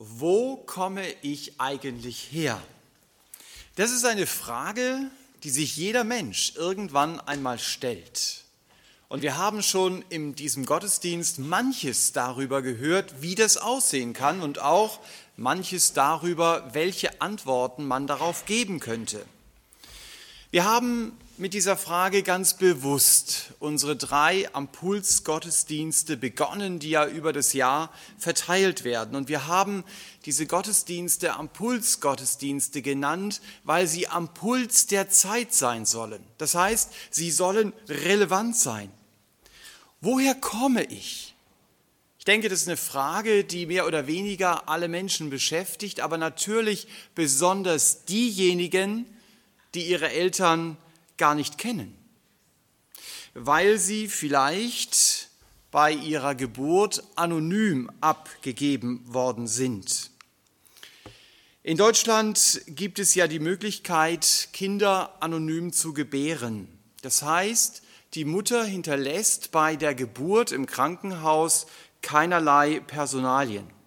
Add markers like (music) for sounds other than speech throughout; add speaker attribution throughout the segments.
Speaker 1: Wo komme ich eigentlich her? Das ist eine Frage, die sich jeder Mensch irgendwann einmal stellt. Und wir haben schon in diesem Gottesdienst manches darüber gehört, wie das aussehen kann und auch manches darüber, welche Antworten man darauf geben könnte. Wir haben mit dieser Frage ganz bewusst unsere drei Ampuls-Gottesdienste begonnen, die ja über das Jahr verteilt werden. Und wir haben diese Gottesdienste Ampuls-Gottesdienste genannt, weil sie am Puls der Zeit sein sollen. Das heißt, sie sollen relevant sein. Woher komme ich? Ich denke, das ist eine Frage, die mehr oder weniger alle Menschen beschäftigt, aber natürlich besonders diejenigen, die ihre Eltern gar nicht kennen, weil sie vielleicht bei ihrer Geburt anonym abgegeben worden sind. In Deutschland gibt es ja die Möglichkeit, Kinder anonym zu gebären. Das heißt, die Mutter hinterlässt bei der Geburt im Krankenhaus keinerlei Personalien.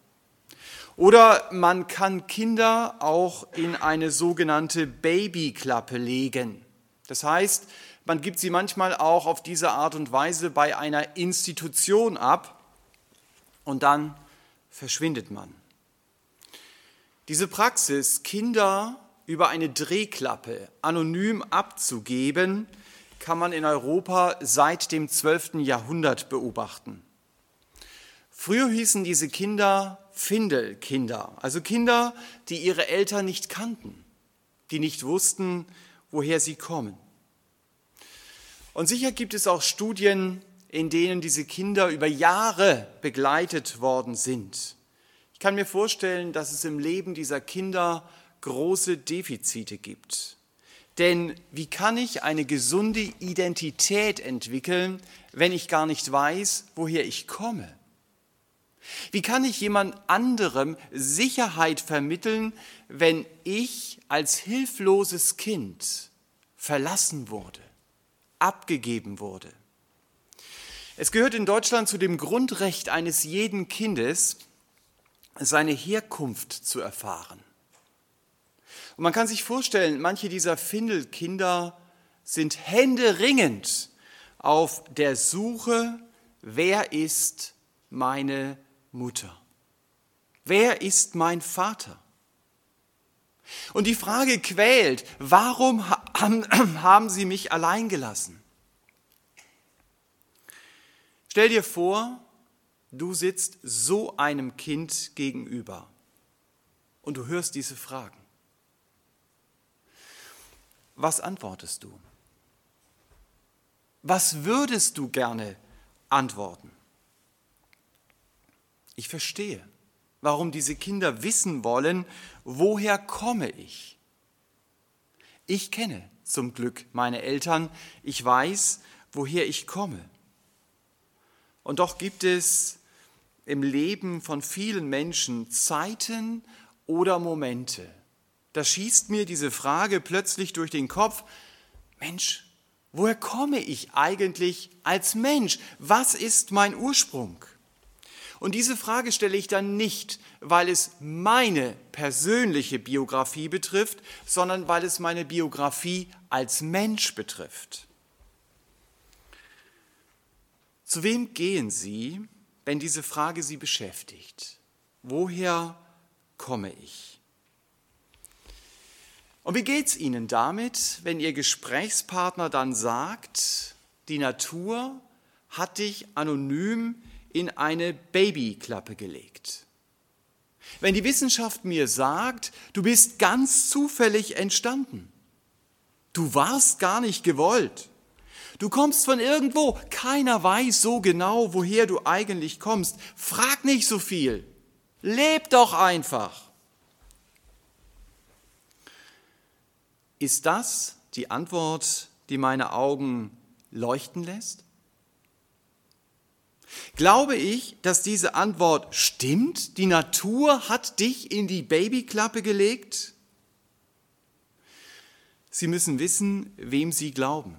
Speaker 1: Oder man kann Kinder auch in eine sogenannte Babyklappe legen. Das heißt, man gibt sie manchmal auch auf diese Art und Weise bei einer Institution ab und dann verschwindet man. Diese Praxis, Kinder über eine Drehklappe anonym abzugeben, kann man in Europa seit dem 12. Jahrhundert beobachten. Früher hießen diese Kinder Findelkinder, also Kinder, die ihre Eltern nicht kannten, die nicht wussten, woher sie kommen. Und sicher gibt es auch Studien, in denen diese Kinder über Jahre begleitet worden sind. Ich kann mir vorstellen, dass es im Leben dieser Kinder große Defizite gibt. Denn wie kann ich eine gesunde Identität entwickeln, wenn ich gar nicht weiß, woher ich komme? Wie kann ich jemand anderem Sicherheit vermitteln, wenn ich als hilfloses Kind verlassen wurde, abgegeben wurde? Es gehört in Deutschland zu dem Grundrecht eines jeden Kindes, seine Herkunft zu erfahren. Und man kann sich vorstellen, manche dieser Findelkinder sind händeringend auf der Suche, wer ist meine Mutter? Wer ist mein Vater? Und die Frage quält, warum (clears throat) haben sie mich allein gelassen? Stell dir vor, du sitzt so einem Kind gegenüber und du hörst diese Fragen. Was antwortest du? Was würdest du gerne antworten? Ich verstehe, warum diese Kinder wissen wollen, woher komme ich. Ich kenne zum Glück meine Eltern, ich weiß, woher ich komme. Und doch gibt es im Leben von vielen Menschen Zeiten oder Momente. Da schießt mir diese Frage plötzlich durch den Kopf, Mensch, woher komme ich eigentlich als Mensch? Was ist mein Ursprung? Und diese Frage stelle ich dann nicht, weil es meine persönliche Biografie betrifft, sondern weil es meine Biografie als Mensch betrifft. Zu wem gehen Sie, wenn diese Frage Sie beschäftigt? Woher komme ich? Und wie geht es Ihnen damit, wenn Ihr Gesprächspartner dann sagt, die Natur hat dich anonym in eine Babyklappe gelegt. Wenn die Wissenschaft mir sagt, du bist ganz zufällig entstanden, du warst gar nicht gewollt, du kommst von irgendwo, keiner weiß so genau, woher du eigentlich kommst, frag nicht so viel, leb doch einfach. Ist das die Antwort, die meine Augen leuchten lässt? Glaube ich, dass diese Antwort stimmt? Die Natur hat dich in die Babyklappe gelegt? Sie müssen wissen, wem Sie glauben.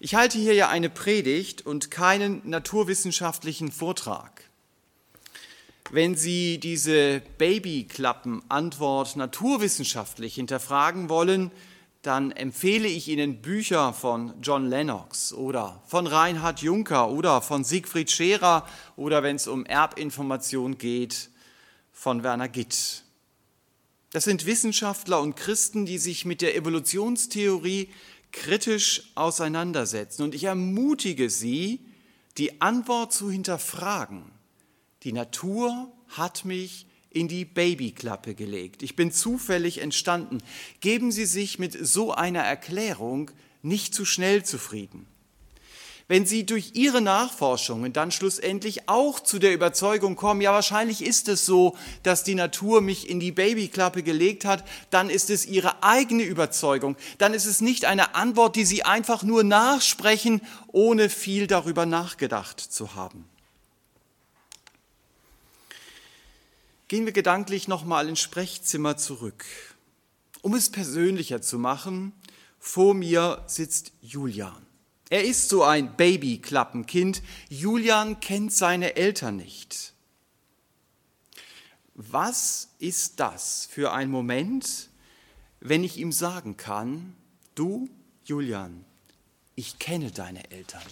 Speaker 1: Ich halte hier ja eine Predigt und keinen naturwissenschaftlichen Vortrag. Wenn Sie diese Babyklappen-Antwort naturwissenschaftlich hinterfragen wollen, dann empfehle ich Ihnen Bücher von John Lennox oder von Reinhard Juncker oder von Siegfried Scherer oder wenn es um Erbinformation geht, von Werner Gitt. Das sind Wissenschaftler und Christen, die sich mit der Evolutionstheorie kritisch auseinandersetzen. Und ich ermutige Sie, die Antwort zu hinterfragen. Die Natur hat mich in die Babyklappe gelegt. Ich bin zufällig entstanden. Geben Sie sich mit so einer Erklärung nicht zu schnell zufrieden. Wenn Sie durch Ihre Nachforschungen dann schlussendlich auch zu der Überzeugung kommen, ja wahrscheinlich ist es so, dass die Natur mich in die Babyklappe gelegt hat, dann ist es Ihre eigene Überzeugung. Dann ist es nicht eine Antwort, die Sie einfach nur nachsprechen, ohne viel darüber nachgedacht zu haben. Gehen wir gedanklich nochmal ins Sprechzimmer zurück. Um es persönlicher zu machen, vor mir sitzt Julian. Er ist so ein Babyklappenkind. Julian kennt seine Eltern nicht. Was ist das für ein Moment, wenn ich ihm sagen kann, du, Julian, ich kenne deine Eltern.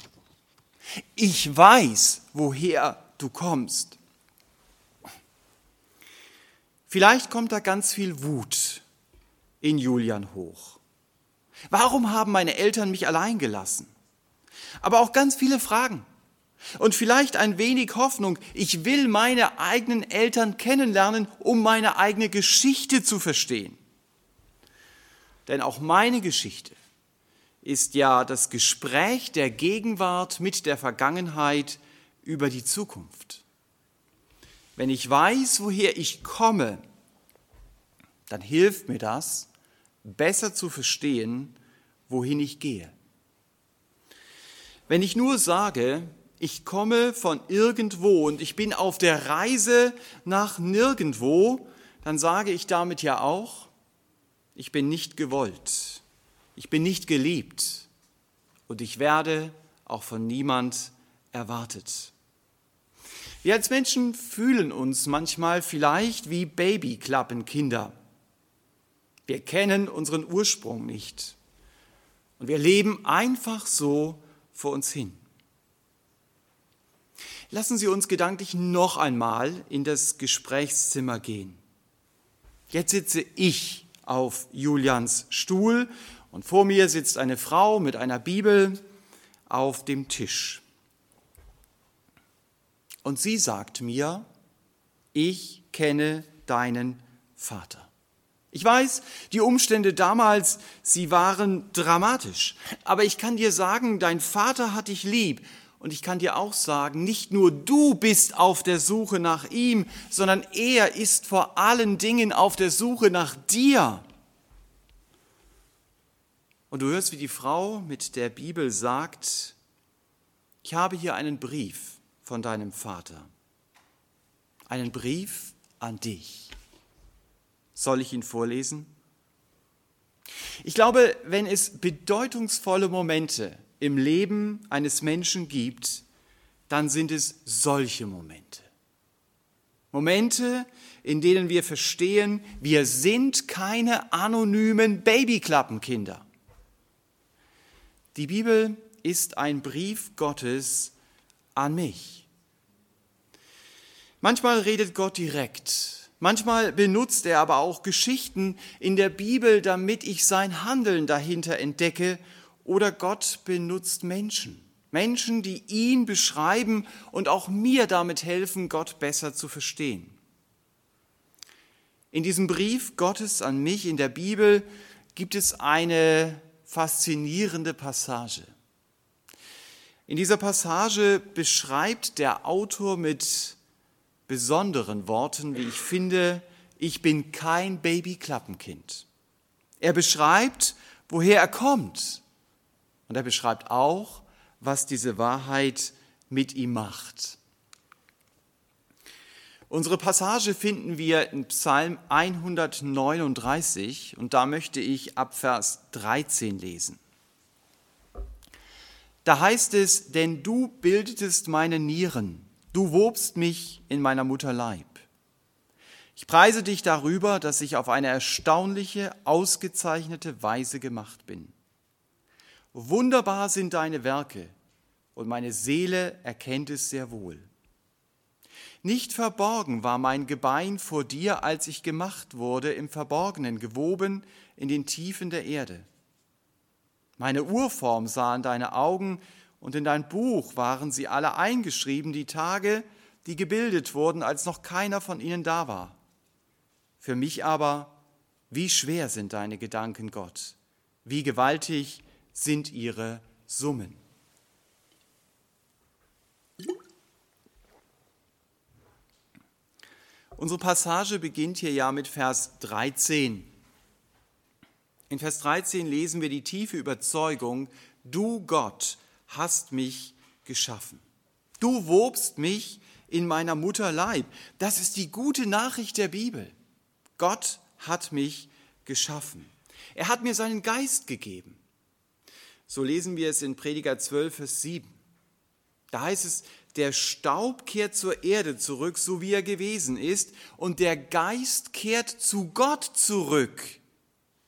Speaker 1: Ich weiß, woher du kommst. Vielleicht kommt da ganz viel Wut in Julian hoch. Warum haben meine Eltern mich allein gelassen? Aber auch ganz viele Fragen. Und vielleicht ein wenig Hoffnung. Ich will meine eigenen Eltern kennenlernen, um meine eigene Geschichte zu verstehen. Denn auch meine Geschichte ist ja das Gespräch der Gegenwart mit der Vergangenheit über die Zukunft. Wenn ich weiß, woher ich komme, dann hilft mir das, besser zu verstehen, wohin ich gehe. Wenn ich nur sage, ich komme von irgendwo und ich bin auf der Reise nach nirgendwo, dann sage ich damit ja auch, ich bin nicht gewollt, ich bin nicht geliebt und ich werde auch von niemand erwartet. Wir als Menschen fühlen uns manchmal vielleicht wie Babyklappenkinder. Wir kennen unseren Ursprung nicht. Und wir leben einfach so vor uns hin. Lassen Sie uns gedanklich noch einmal in das Gesprächszimmer gehen. Jetzt sitze ich auf Julians Stuhl und vor mir sitzt eine Frau mit einer Bibel auf dem Tisch. Und sie sagt mir, ich kenne deinen Vater. Ich weiß, die Umstände damals, sie waren dramatisch. Aber ich kann dir sagen, dein Vater hat dich lieb. Und ich kann dir auch sagen, nicht nur du bist auf der Suche nach ihm, sondern er ist vor allen Dingen auf der Suche nach dir. Und du hörst, wie die Frau mit der Bibel sagt, ich habe hier einen Brief von deinem Vater. Einen Brief an dich. Soll ich ihn vorlesen? Ich glaube, wenn es bedeutungsvolle Momente im Leben eines Menschen gibt, dann sind es solche Momente. Momente, in denen wir verstehen, wir sind keine anonymen Babyklappenkinder. Die Bibel ist ein Brief Gottes an mich. Manchmal redet Gott direkt, manchmal benutzt er aber auch Geschichten in der Bibel, damit ich sein Handeln dahinter entdecke, oder Gott benutzt Menschen, Menschen, die ihn beschreiben und auch mir damit helfen, Gott besser zu verstehen. In diesem Brief Gottes an mich in der Bibel gibt es eine faszinierende Passage. In dieser Passage beschreibt der Autor mit besonderen Worten, wie ich finde, ich bin kein Babyklappenkind. Er beschreibt, woher er kommt. Und er beschreibt auch, was diese Wahrheit mit ihm macht. Unsere Passage finden wir in Psalm 139 und da möchte ich ab Vers 13 lesen. Da heißt es, denn du bildetest meine Nieren, Du wobst mich in meiner Mutter Leib. Ich preise dich darüber, dass ich auf eine erstaunliche, ausgezeichnete Weise gemacht bin. Wunderbar sind deine Werke, und meine Seele erkennt es sehr wohl. Nicht verborgen war mein Gebein vor dir, als ich gemacht wurde, im Verborgenen, gewoben in den Tiefen der Erde. Meine Urform sahen deine Augen, und in dein Buch waren sie alle eingeschrieben, die Tage, die gebildet wurden, als noch keiner von ihnen da war. Für mich aber, wie schwer sind deine Gedanken, Gott, wie gewaltig sind ihre Summen. Unsere Passage beginnt hier ja mit Vers 13. In Vers 13 lesen wir die tiefe Überzeugung, du Gott hast mich geschaffen. Du wobst mich in meiner Mutter Leib. Das ist die gute Nachricht der Bibel. Gott hat mich geschaffen. Er hat mir seinen Geist gegeben. So lesen wir es in Prediger 12, Vers 7. Da heißt es, der Staub kehrt zur Erde zurück, so wie er gewesen ist, und der Geist kehrt zu Gott zurück,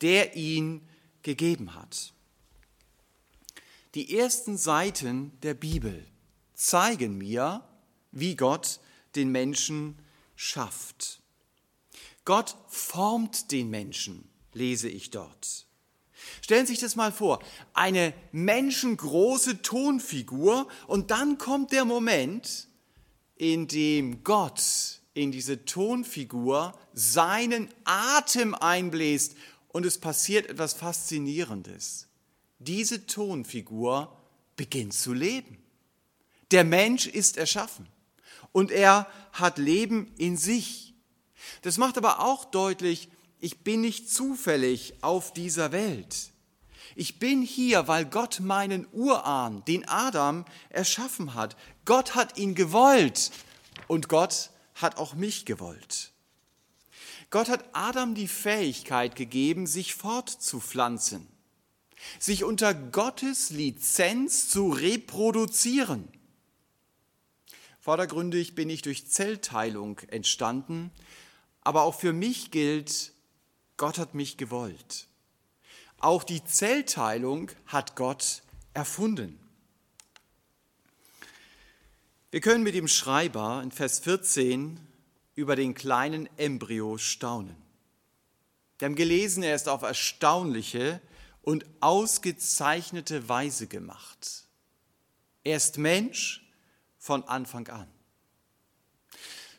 Speaker 1: der ihn gegeben hat. Die ersten Seiten der Bibel zeigen mir, wie Gott den Menschen schafft. Gott formt den Menschen, lese ich dort. Stellen Sie sich das mal vor, eine menschengroße Tonfigur und dann kommt der Moment, in dem Gott in diese Tonfigur seinen Atem einbläst und es passiert etwas Faszinierendes. Diese Tonfigur beginnt zu leben. Der Mensch ist erschaffen und er hat Leben in sich. Das macht aber auch deutlich, ich bin nicht zufällig auf dieser Welt. Ich bin hier, weil Gott meinen Urahn, den Adam, erschaffen hat. Gott hat ihn gewollt und Gott hat auch mich gewollt. Gott hat Adam die Fähigkeit gegeben, sich fortzupflanzen, sich unter Gottes Lizenz zu reproduzieren. Vordergründig bin ich durch Zellteilung entstanden, aber auch für mich gilt, Gott hat mich gewollt. Auch die Zellteilung hat Gott erfunden. Wir können mit dem Schreiber in Vers 14 über den kleinen Embryo staunen. Wir haben gelesen, er ist auf erstaunliche und ausgezeichnete Weise gemacht. Er ist Mensch von Anfang an.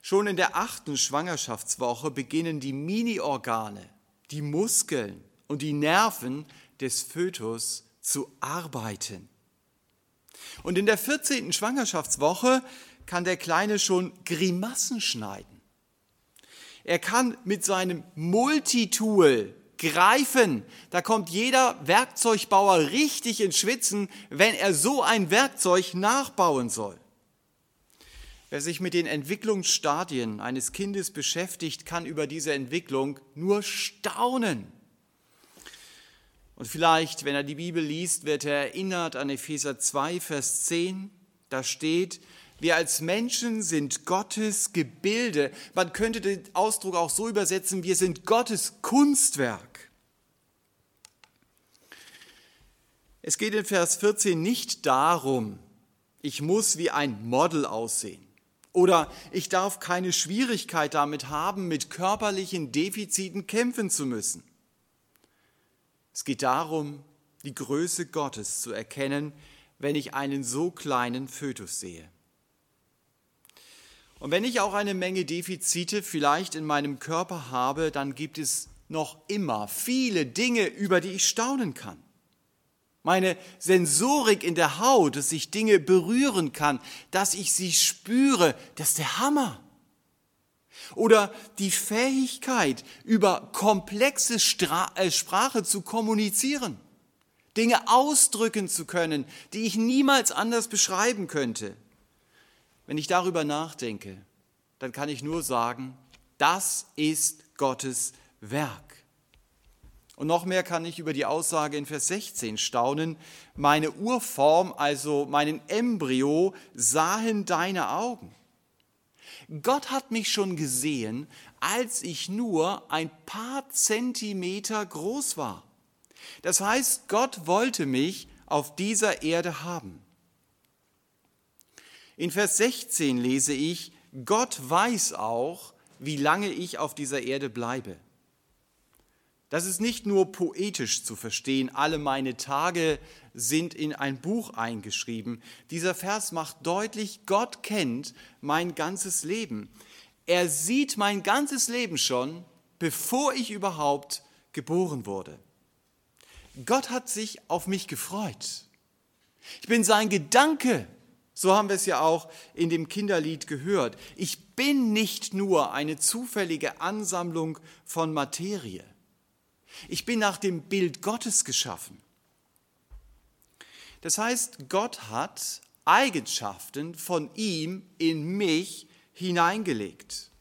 Speaker 1: Schon in der achten Schwangerschaftswoche beginnen die Mini-Organe die Muskeln und die Nerven des Fötus zu arbeiten. Und in der 14. Schwangerschaftswoche kann der Kleine schon Grimassen schneiden. Er kann mit seinem Multitool greifen. Da kommt jeder Werkzeugbauer richtig ins Schwitzen, wenn er so ein Werkzeug nachbauen soll. Wer sich mit den Entwicklungsstadien eines Kindes beschäftigt, kann über diese Entwicklung nur staunen. Und vielleicht, wenn er die Bibel liest, wird er erinnert an Epheser 2, Vers 10. Da steht, wir als Menschen sind Gottes Gebilde. Man könnte den Ausdruck auch so übersetzen, wir sind Gottes Kunstwerk. Es geht in Vers 14 nicht darum, ich muss wie ein Model aussehen. Oder ich darf keine Schwierigkeit damit haben, mit körperlichen Defiziten kämpfen zu müssen. Es geht darum, die Größe Gottes zu erkennen, wenn ich einen so kleinen Fötus sehe. Und wenn ich auch eine Menge Defizite vielleicht in meinem Körper habe, dann gibt es noch immer viele Dinge, über die ich staunen kann meine Sensorik in der Haut, dass ich Dinge berühren kann, dass ich sie spüre, das ist der Hammer. Oder die Fähigkeit, über komplexe Stra äh, Sprache zu kommunizieren, Dinge ausdrücken zu können, die ich niemals anders beschreiben könnte. Wenn ich darüber nachdenke, dann kann ich nur sagen, das ist Gottes Werk. Und noch mehr kann ich über die Aussage in Vers 16 staunen. Meine Urform, also meinen Embryo, sahen deine Augen. Gott hat mich schon gesehen, als ich nur ein paar Zentimeter groß war. Das heißt, Gott wollte mich auf dieser Erde haben. In Vers 16 lese ich, Gott weiß auch, wie lange ich auf dieser Erde bleibe. Das ist nicht nur poetisch zu verstehen, alle meine Tage sind in ein Buch eingeschrieben. Dieser Vers macht deutlich, Gott kennt mein ganzes Leben. Er sieht mein ganzes Leben schon, bevor ich überhaupt geboren wurde. Gott hat sich auf mich gefreut. Ich bin sein Gedanke. So haben wir es ja auch in dem Kinderlied gehört. Ich bin nicht nur eine zufällige Ansammlung von Materie. Ich bin nach dem Bild Gottes geschaffen. Das heißt, Gott hat Eigenschaften von ihm in mich hineingelegt.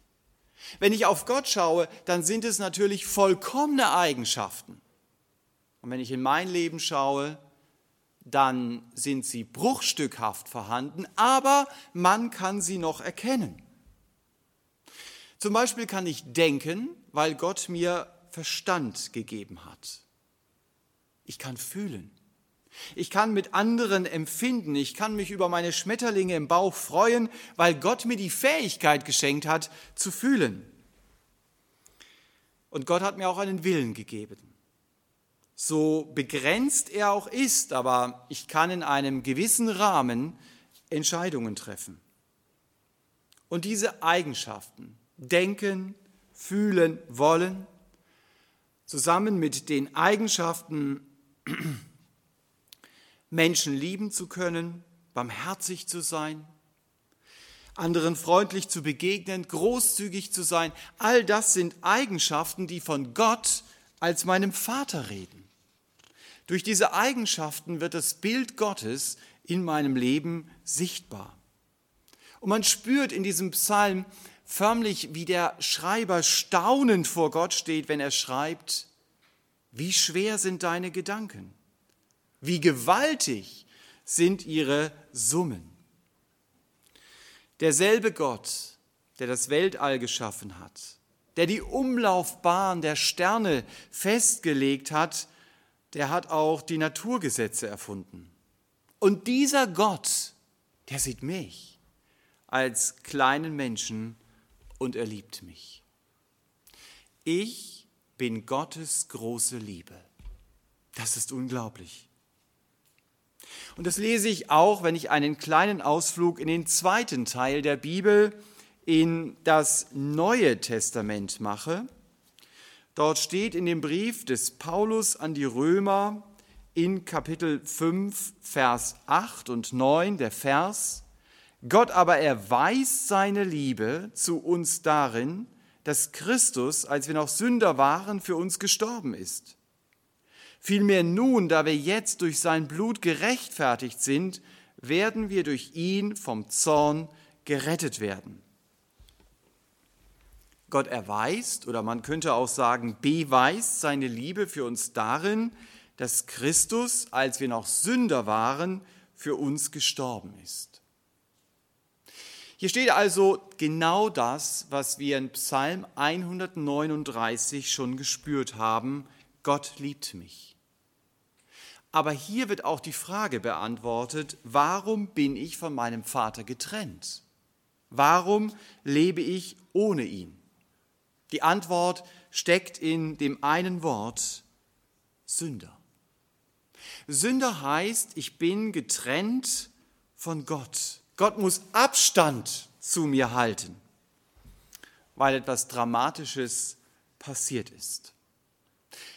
Speaker 1: Wenn ich auf Gott schaue, dann sind es natürlich vollkommene Eigenschaften. Und wenn ich in mein Leben schaue, dann sind sie bruchstückhaft vorhanden, aber man kann sie noch erkennen. Zum Beispiel kann ich denken, weil Gott mir Verstand gegeben hat. Ich kann fühlen. Ich kann mit anderen empfinden. Ich kann mich über meine Schmetterlinge im Bauch freuen, weil Gott mir die Fähigkeit geschenkt hat, zu fühlen. Und Gott hat mir auch einen Willen gegeben. So begrenzt er auch ist, aber ich kann in einem gewissen Rahmen Entscheidungen treffen. Und diese Eigenschaften, denken, fühlen, wollen, zusammen mit den Eigenschaften, (clears throat) Menschen lieben zu können, barmherzig zu sein, anderen freundlich zu begegnen, großzügig zu sein, all das sind Eigenschaften, die von Gott als meinem Vater reden. Durch diese Eigenschaften wird das Bild Gottes in meinem Leben sichtbar. Und man spürt in diesem Psalm, förmlich wie der Schreiber staunend vor Gott steht, wenn er schreibt, wie schwer sind deine Gedanken, wie gewaltig sind ihre Summen. Derselbe Gott, der das Weltall geschaffen hat, der die Umlaufbahn der Sterne festgelegt hat, der hat auch die Naturgesetze erfunden. Und dieser Gott, der sieht mich als kleinen Menschen und er liebt mich. Ich bin Gottes große Liebe. Das ist unglaublich. Und das lese ich auch, wenn ich einen kleinen Ausflug in den zweiten Teil der Bibel, in das Neue Testament mache. Dort steht in dem Brief des Paulus an die Römer in Kapitel 5, Vers 8 und 9 der Vers, Gott aber erweist seine Liebe zu uns darin, dass Christus, als wir noch Sünder waren, für uns gestorben ist. Vielmehr nun, da wir jetzt durch sein Blut gerechtfertigt sind, werden wir durch ihn vom Zorn gerettet werden. Gott erweist oder man könnte auch sagen, beweist seine Liebe für uns darin, dass Christus, als wir noch Sünder waren, für uns gestorben ist. Hier steht also genau das, was wir in Psalm 139 schon gespürt haben. Gott liebt mich. Aber hier wird auch die Frage beantwortet, warum bin ich von meinem Vater getrennt? Warum lebe ich ohne ihn? Die Antwort steckt in dem einen Wort Sünder. Sünder heißt, ich bin getrennt von Gott. Gott muss Abstand zu mir halten, weil etwas Dramatisches passiert ist.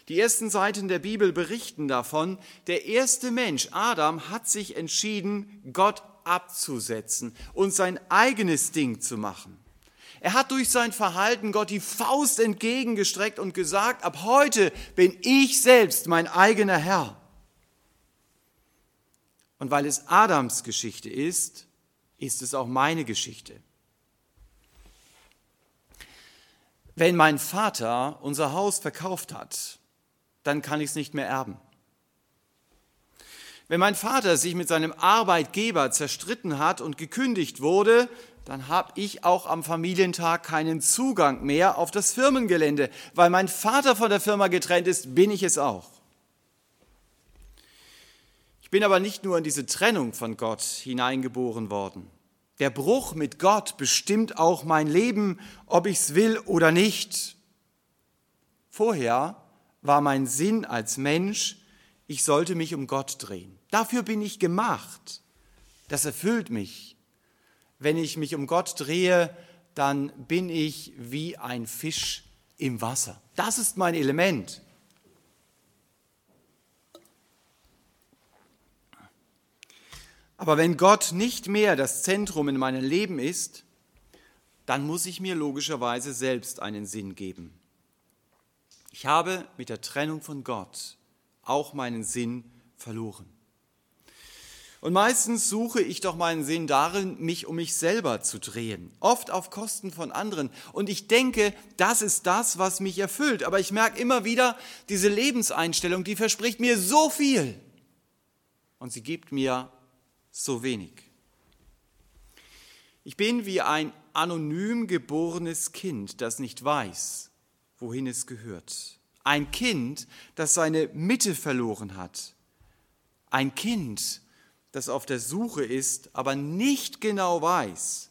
Speaker 1: Die ersten Seiten der Bibel berichten davon, der erste Mensch, Adam, hat sich entschieden, Gott abzusetzen und sein eigenes Ding zu machen. Er hat durch sein Verhalten Gott die Faust entgegengestreckt und gesagt, ab heute bin ich selbst mein eigener Herr. Und weil es Adams Geschichte ist, ist es auch meine Geschichte. Wenn mein Vater unser Haus verkauft hat, dann kann ich es nicht mehr erben. Wenn mein Vater sich mit seinem Arbeitgeber zerstritten hat und gekündigt wurde, dann habe ich auch am Familientag keinen Zugang mehr auf das Firmengelände. Weil mein Vater von der Firma getrennt ist, bin ich es auch. Ich bin aber nicht nur in diese Trennung von Gott hineingeboren worden. Der Bruch mit Gott bestimmt auch mein Leben, ob ich es will oder nicht. Vorher war mein Sinn als Mensch, ich sollte mich um Gott drehen. Dafür bin ich gemacht. Das erfüllt mich. Wenn ich mich um Gott drehe, dann bin ich wie ein Fisch im Wasser. Das ist mein Element. Aber wenn Gott nicht mehr das Zentrum in meinem Leben ist, dann muss ich mir logischerweise selbst einen Sinn geben. Ich habe mit der Trennung von Gott auch meinen Sinn verloren. Und meistens suche ich doch meinen Sinn darin, mich um mich selber zu drehen, oft auf Kosten von anderen. Und ich denke, das ist das, was mich erfüllt. Aber ich merke immer wieder, diese Lebenseinstellung, die verspricht mir so viel. Und sie gibt mir so wenig. Ich bin wie ein anonym geborenes Kind, das nicht weiß, wohin es gehört. Ein Kind, das seine Mitte verloren hat. Ein Kind, das auf der Suche ist, aber nicht genau weiß,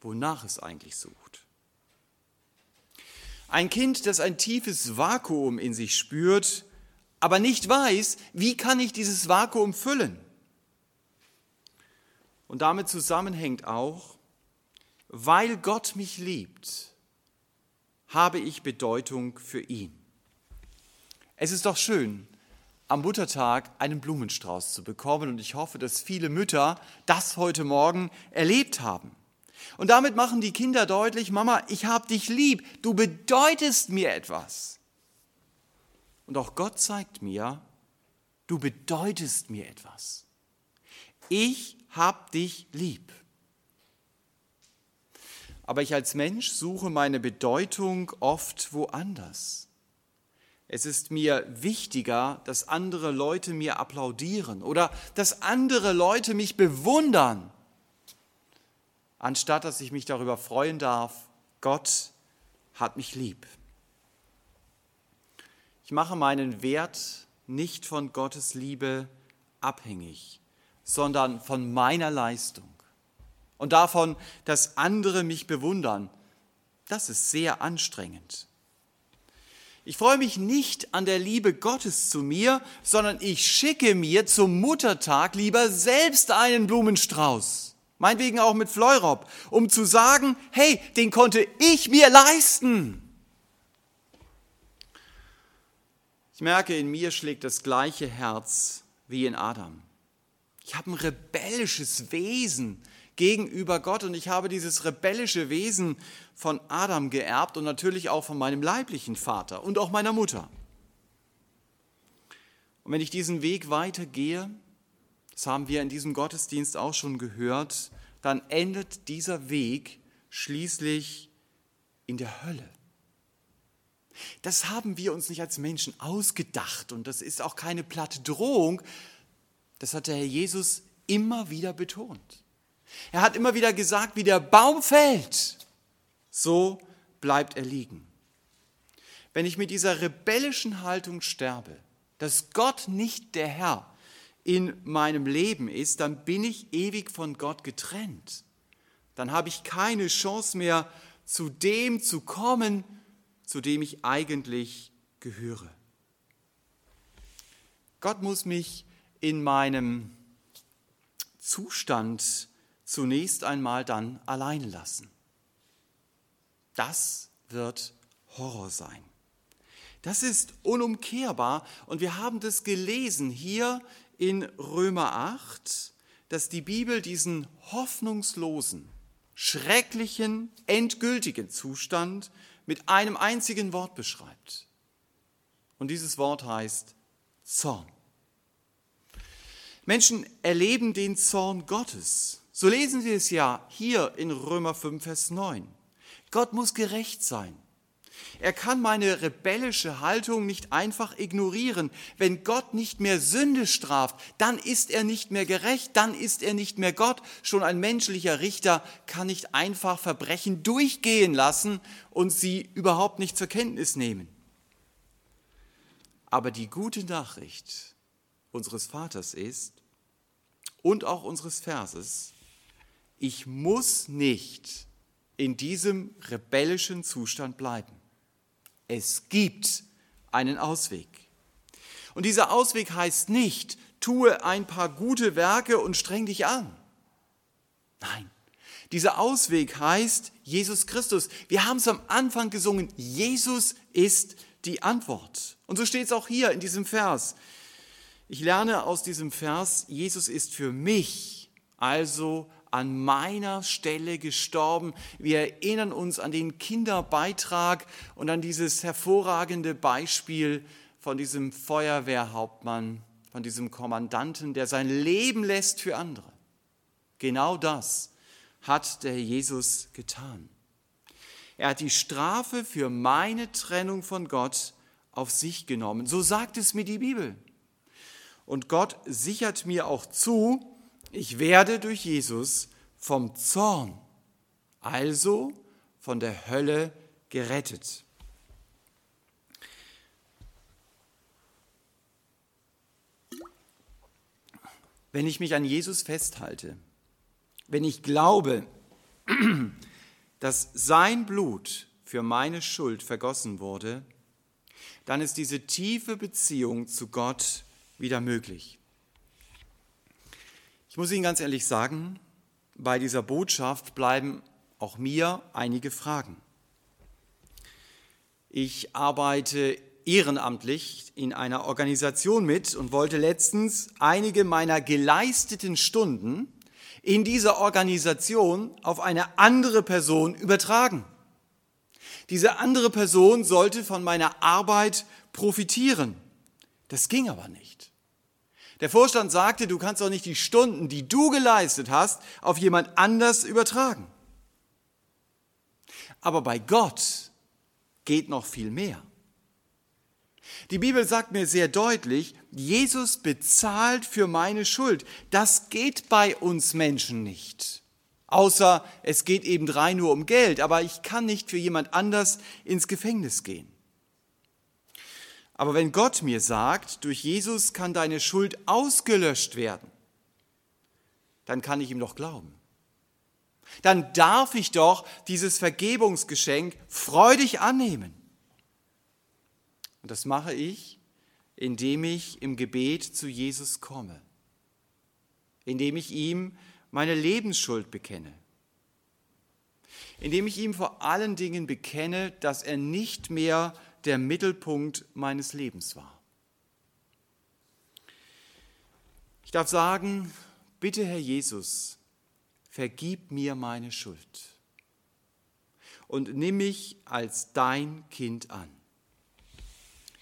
Speaker 1: wonach es eigentlich sucht. Ein Kind, das ein tiefes Vakuum in sich spürt, aber nicht weiß, wie kann ich dieses Vakuum füllen. Und damit zusammenhängt auch, weil Gott mich liebt, habe ich Bedeutung für ihn. Es ist doch schön, am Muttertag einen Blumenstrauß zu bekommen. Und ich hoffe, dass viele Mütter das heute Morgen erlebt haben. Und damit machen die Kinder deutlich, Mama, ich habe dich lieb, du bedeutest mir etwas. Und auch Gott zeigt mir, du bedeutest mir etwas. Ich habe dich lieb. Aber ich als Mensch suche meine Bedeutung oft woanders. Es ist mir wichtiger, dass andere Leute mir applaudieren oder dass andere Leute mich bewundern, anstatt dass ich mich darüber freuen darf, Gott hat mich lieb. Ich mache meinen Wert nicht von Gottes Liebe abhängig, sondern von meiner Leistung und davon, dass andere mich bewundern. Das ist sehr anstrengend. Ich freue mich nicht an der Liebe Gottes zu mir, sondern ich schicke mir zum Muttertag lieber selbst einen Blumenstrauß. Meinetwegen auch mit Fleurop, um zu sagen, hey, den konnte ich mir leisten. Ich merke, in mir schlägt das gleiche Herz wie in Adam. Ich habe ein rebellisches Wesen gegenüber Gott und ich habe dieses rebellische Wesen von Adam geerbt und natürlich auch von meinem leiblichen Vater und auch meiner Mutter. Und wenn ich diesen Weg weitergehe, das haben wir in diesem Gottesdienst auch schon gehört, dann endet dieser Weg schließlich in der Hölle. Das haben wir uns nicht als Menschen ausgedacht und das ist auch keine platte Drohung. Das hat der Herr Jesus immer wieder betont. Er hat immer wieder gesagt, wie der Baum fällt, so bleibt er liegen. Wenn ich mit dieser rebellischen Haltung sterbe, dass Gott nicht der Herr in meinem Leben ist, dann bin ich ewig von Gott getrennt. Dann habe ich keine Chance mehr, zu dem zu kommen, zu dem ich eigentlich gehöre. Gott muss mich in meinem Zustand zunächst einmal dann allein lassen. Das wird Horror sein. Das ist unumkehrbar und wir haben das gelesen hier in Römer 8, dass die Bibel diesen hoffnungslosen, schrecklichen, endgültigen Zustand mit einem einzigen Wort beschreibt. Und dieses Wort heißt Zorn. Menschen erleben den Zorn Gottes so lesen Sie es ja hier in Römer 5, Vers 9. Gott muss gerecht sein. Er kann meine rebellische Haltung nicht einfach ignorieren. Wenn Gott nicht mehr Sünde straft, dann ist er nicht mehr gerecht, dann ist er nicht mehr Gott. Schon ein menschlicher Richter kann nicht einfach Verbrechen durchgehen lassen und sie überhaupt nicht zur Kenntnis nehmen. Aber die gute Nachricht unseres Vaters ist und auch unseres Verses, ich muss nicht in diesem rebellischen Zustand bleiben. Es gibt einen Ausweg. Und dieser Ausweg heißt nicht, tue ein paar gute Werke und streng dich an. Nein, dieser Ausweg heißt Jesus Christus. Wir haben es am Anfang gesungen, Jesus ist die Antwort. Und so steht es auch hier in diesem Vers. Ich lerne aus diesem Vers, Jesus ist für mich also an meiner Stelle gestorben. Wir erinnern uns an den Kinderbeitrag und an dieses hervorragende Beispiel von diesem Feuerwehrhauptmann, von diesem Kommandanten, der sein Leben lässt für andere. Genau das hat der Jesus getan. Er hat die Strafe für meine Trennung von Gott auf sich genommen. So sagt es mir die Bibel. Und Gott sichert mir auch zu, ich werde durch Jesus vom Zorn, also von der Hölle gerettet. Wenn ich mich an Jesus festhalte, wenn ich glaube, (clears throat) dass sein Blut für meine Schuld vergossen wurde, dann ist diese tiefe Beziehung zu Gott wieder möglich. Ich muss Ihnen ganz ehrlich sagen, bei dieser Botschaft bleiben auch mir einige Fragen. Ich arbeite ehrenamtlich in einer Organisation mit und wollte letztens einige meiner geleisteten Stunden in dieser Organisation auf eine andere Person übertragen. Diese andere Person sollte von meiner Arbeit profitieren. Das ging aber nicht. Der Vorstand sagte, du kannst doch nicht die Stunden, die du geleistet hast, auf jemand anders übertragen. Aber bei Gott geht noch viel mehr. Die Bibel sagt mir sehr deutlich, Jesus bezahlt für meine Schuld. Das geht bei uns Menschen nicht. Außer es geht eben rein nur um Geld, aber ich kann nicht für jemand anders ins Gefängnis gehen. Aber wenn Gott mir sagt, durch Jesus kann deine Schuld ausgelöscht werden, dann kann ich ihm doch glauben. Dann darf ich doch dieses Vergebungsgeschenk freudig annehmen. Und das mache ich, indem ich im Gebet zu Jesus komme, indem ich ihm meine Lebensschuld bekenne, indem ich ihm vor allen Dingen bekenne, dass er nicht mehr der Mittelpunkt meines Lebens war. Ich darf sagen, bitte Herr Jesus, vergib mir meine Schuld und nimm mich als dein Kind an.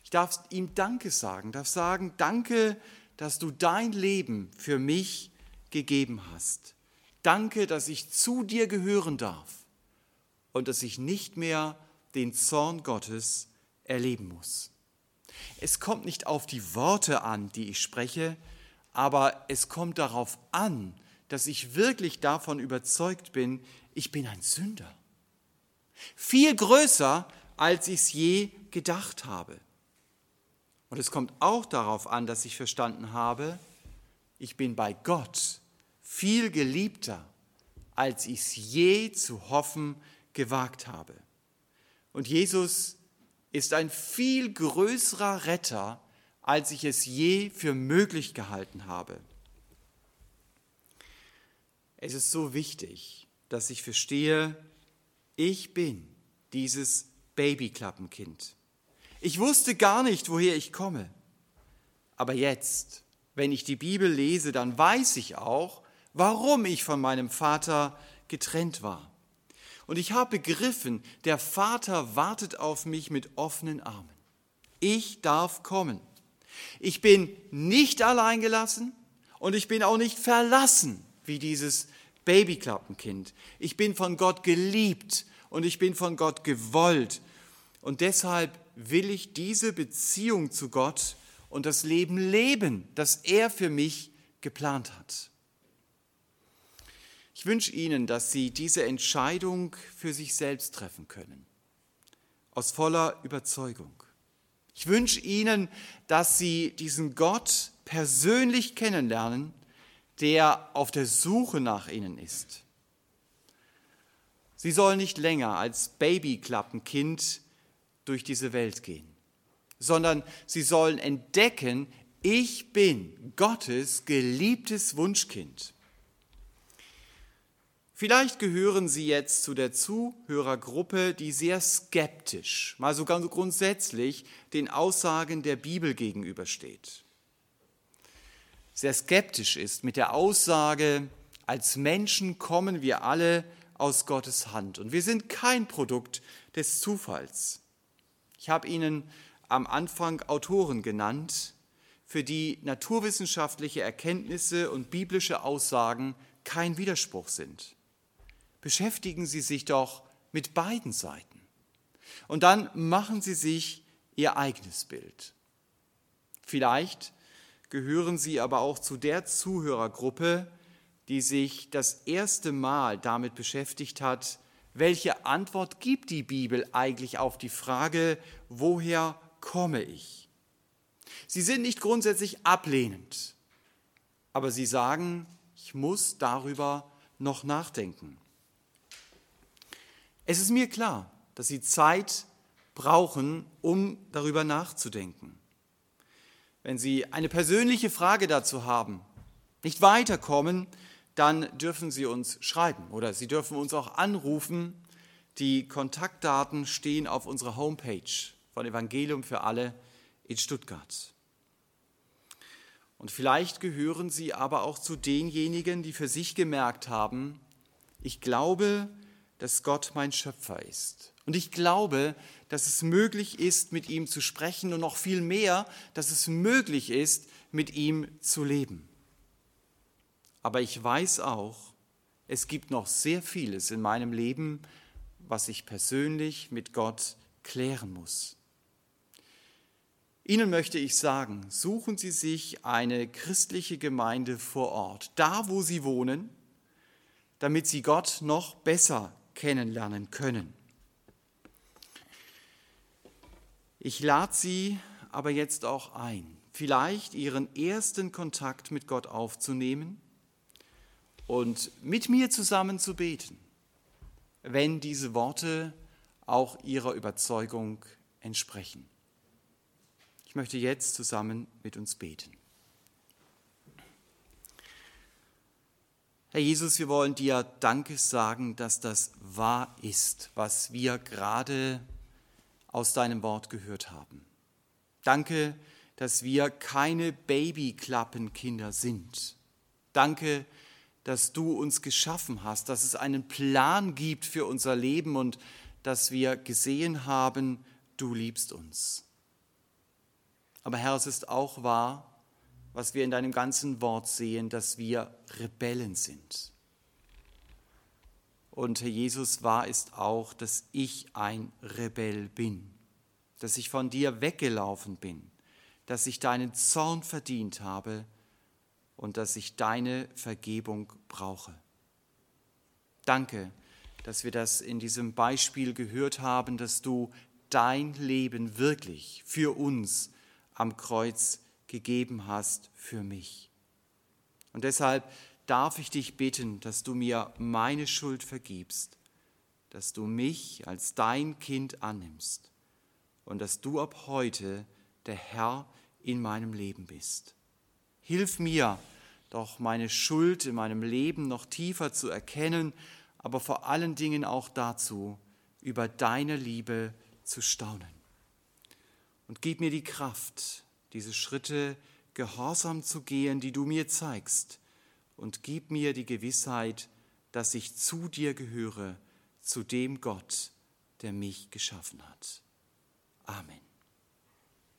Speaker 1: Ich darf ihm Danke sagen, darf sagen, danke, dass du dein Leben für mich gegeben hast. Danke, dass ich zu dir gehören darf und dass ich nicht mehr den Zorn Gottes erleben muss. Es kommt nicht auf die Worte an, die ich spreche, aber es kommt darauf an, dass ich wirklich davon überzeugt bin, ich bin ein Sünder. Viel größer, als ich es je gedacht habe. Und es kommt auch darauf an, dass ich verstanden habe, ich bin bei Gott viel geliebter, als ich es je zu hoffen gewagt habe. Und Jesus ist ein viel größerer Retter, als ich es je für möglich gehalten habe. Es ist so wichtig, dass ich verstehe, ich bin dieses Babyklappenkind. Ich wusste gar nicht, woher ich komme. Aber jetzt, wenn ich die Bibel lese, dann weiß ich auch, warum ich von meinem Vater getrennt war. Und ich habe begriffen, der Vater wartet auf mich mit offenen Armen. Ich darf kommen. Ich bin nicht allein gelassen und ich bin auch nicht verlassen wie dieses Babyklappenkind. Ich bin von Gott geliebt und ich bin von Gott gewollt. Und deshalb will ich diese Beziehung zu Gott und das Leben leben, das er für mich geplant hat. Ich wünsche Ihnen, dass Sie diese Entscheidung für sich selbst treffen können, aus voller Überzeugung. Ich wünsche Ihnen, dass Sie diesen Gott persönlich kennenlernen, der auf der Suche nach Ihnen ist. Sie sollen nicht länger als Babyklappenkind durch diese Welt gehen, sondern sie sollen entdecken, ich bin Gottes geliebtes Wunschkind. Vielleicht gehören Sie jetzt zu der Zuhörergruppe, die sehr skeptisch, mal sogar grundsätzlich den Aussagen der Bibel gegenübersteht. Sehr skeptisch ist mit der Aussage, als Menschen kommen wir alle aus Gottes Hand und wir sind kein Produkt des Zufalls. Ich habe Ihnen am Anfang Autoren genannt, für die naturwissenschaftliche Erkenntnisse und biblische Aussagen kein Widerspruch sind. Beschäftigen Sie sich doch mit beiden Seiten. Und dann machen Sie sich Ihr eigenes Bild. Vielleicht gehören Sie aber auch zu der Zuhörergruppe, die sich das erste Mal damit beschäftigt hat, welche Antwort gibt die Bibel eigentlich auf die Frage, woher komme ich? Sie sind nicht grundsätzlich ablehnend, aber sie sagen, ich muss darüber noch nachdenken. Es ist mir klar, dass Sie Zeit brauchen, um darüber nachzudenken. Wenn Sie eine persönliche Frage dazu haben, nicht weiterkommen, dann dürfen Sie uns schreiben oder Sie dürfen uns auch anrufen. Die Kontaktdaten stehen auf unserer Homepage von Evangelium für alle in Stuttgart. Und vielleicht gehören Sie aber auch zu denjenigen, die für sich gemerkt haben, ich glaube, dass Gott mein Schöpfer ist. Und ich glaube, dass es möglich ist, mit ihm zu sprechen und noch viel mehr, dass es möglich ist, mit ihm zu leben. Aber ich weiß auch, es gibt noch sehr vieles in meinem Leben, was ich persönlich mit Gott klären muss. Ihnen möchte ich sagen, suchen Sie sich eine christliche Gemeinde vor Ort, da wo Sie wohnen, damit Sie Gott noch besser kennenlernen können. Ich lade Sie aber jetzt auch ein, vielleicht Ihren ersten Kontakt mit Gott aufzunehmen und mit mir zusammen zu beten, wenn diese Worte auch ihrer Überzeugung entsprechen. Ich möchte jetzt zusammen mit uns beten. Herr Jesus, wir wollen dir Danke sagen, dass das wahr ist, was wir gerade aus deinem Wort gehört haben. Danke, dass wir keine Babyklappenkinder sind. Danke, dass du uns geschaffen hast, dass es einen Plan gibt für unser Leben und dass wir gesehen haben, du liebst uns. Aber Herr, es ist auch wahr, was wir in deinem ganzen Wort sehen, dass wir Rebellen sind. Und Herr Jesus, wahr ist auch, dass ich ein Rebell bin, dass ich von dir weggelaufen bin, dass ich deinen Zorn verdient habe und dass ich deine Vergebung brauche. Danke, dass wir das in diesem Beispiel gehört haben, dass du dein Leben wirklich für uns am Kreuz gegeben hast, für mich. Und deshalb darf ich dich bitten, dass du mir meine Schuld vergibst, dass du mich als dein Kind annimmst und dass du ab heute der Herr in meinem Leben bist. Hilf mir, doch meine Schuld in meinem Leben noch tiefer zu erkennen, aber vor allen Dingen auch dazu, über deine Liebe zu staunen. Und gib mir die Kraft, diese Schritte gehorsam zu gehen, die du mir zeigst. Und gib mir die Gewissheit, dass ich zu dir gehöre, zu dem Gott, der mich geschaffen hat. Amen.